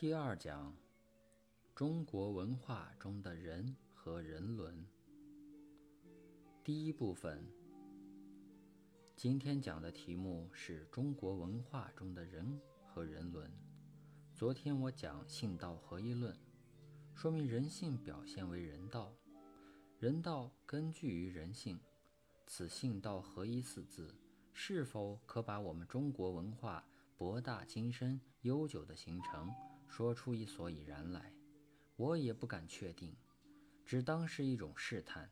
第二讲：中国文化中的人和人伦。第一部分，今天讲的题目是中国文化中的人和人伦。昨天我讲性道合一论，说明人性表现为人道，人道根据于人性。此性道合一四字，是否可把我们中国文化博大精深、悠久的形成？说出一所以然来，我也不敢确定，只当是一种试探。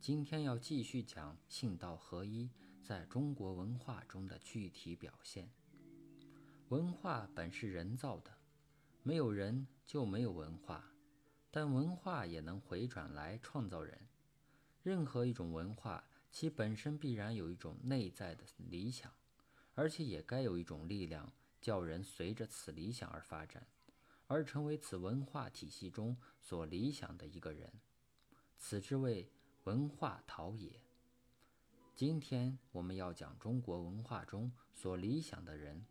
今天要继续讲性道合一在中国文化中的具体表现。文化本是人造的，没有人就没有文化，但文化也能回转来创造人。任何一种文化，其本身必然有一种内在的理想，而且也该有一种力量，叫人随着此理想而发展。而成为此文化体系中所理想的一个人，此之谓文化陶冶。今天我们要讲中国文化中所理想的人，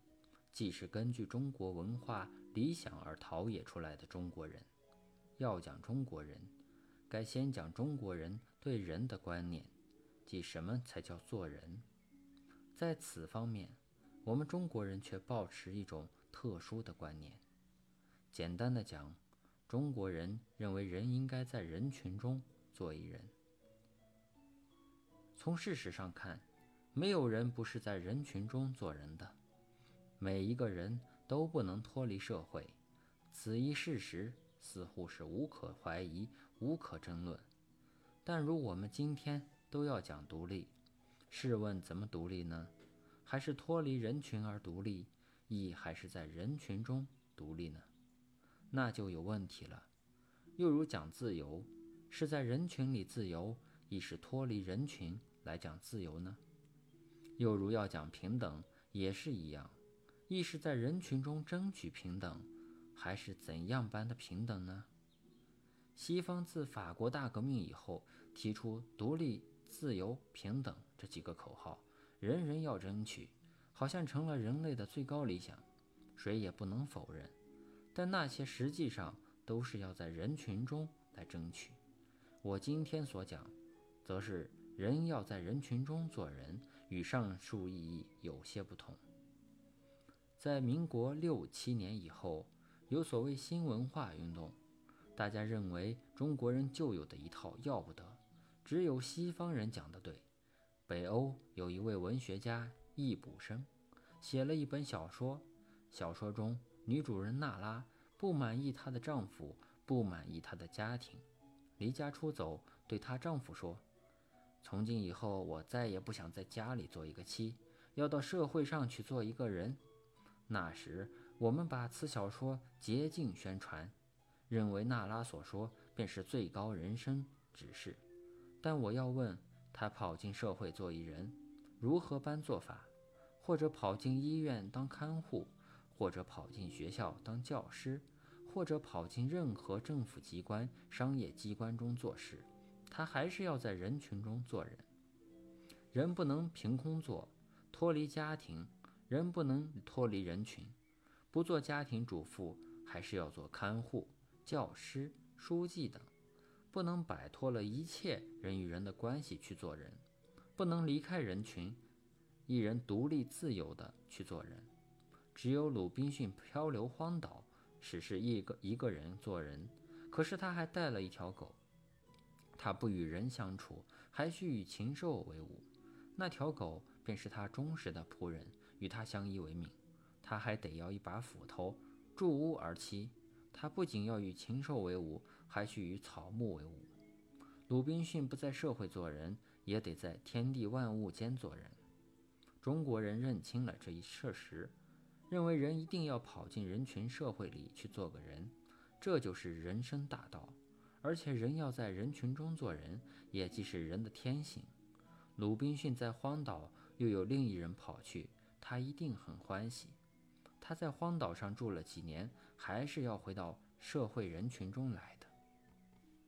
既是根据中国文化理想而陶冶出来的中国人。要讲中国人，该先讲中国人对人的观念，即什么才叫做人。在此方面，我们中国人却抱持一种特殊的观念。简单的讲，中国人认为人应该在人群中做一人。从事实上看，没有人不是在人群中做人的，每一个人都不能脱离社会，此一事实似乎是无可怀疑、无可争论。但如我们今天都要讲独立，试问怎么独立呢？还是脱离人群而独立，亦还是在人群中独立呢？那就有问题了。又如讲自由，是在人群里自由，亦是脱离人群来讲自由呢？又如要讲平等，也是一样，亦是在人群中争取平等，还是怎样般的平等呢？西方自法国大革命以后，提出独立、自由、平等这几个口号，人人要争取，好像成了人类的最高理想，谁也不能否认。但那些实际上都是要在人群中来争取。我今天所讲，则是人要在人群中做人，与上述意义有些不同。在民国六七年以后，有所谓新文化运动，大家认为中国人旧有的一套要不得，只有西方人讲的对。北欧有一位文学家易卜生，写了一本小说，小说中。女主人娜拉不满意她的丈夫，不满意她的家庭，离家出走，对她丈夫说：“从今以后，我再也不想在家里做一个妻，要到社会上去做一个人。”那时，我们把此小说竭尽宣传，认为娜拉所说便是最高人生指示。但我要问她跑进社会做一人，如何般做法？或者跑进医院当看护？或者跑进学校当教师，或者跑进任何政府机关、商业机关中做事，他还是要在人群中做人。人不能凭空做，脱离家庭；人不能脱离人群，不做家庭主妇，还是要做看护、教师、书记等。不能摆脱了一切人与人的关系去做人，不能离开人群，一人独立自由的去做人。只有鲁滨逊漂流荒岛，只是一个一个人做人，可是他还带了一条狗。他不与人相处，还需与禽兽为伍，那条狗便是他忠实的仆人，与他相依为命。他还得要一把斧头，筑屋而栖。他不仅要与禽兽为伍，还需与草木为伍。鲁滨逊不在社会做人，也得在天地万物间做人。中国人认清了这一事实。认为人一定要跑进人群社会里去做个人，这就是人生大道。而且人要在人群中做人，也即是人的天性。鲁滨逊在荒岛又有另一人跑去，他一定很欢喜。他在荒岛上住了几年，还是要回到社会人群中来。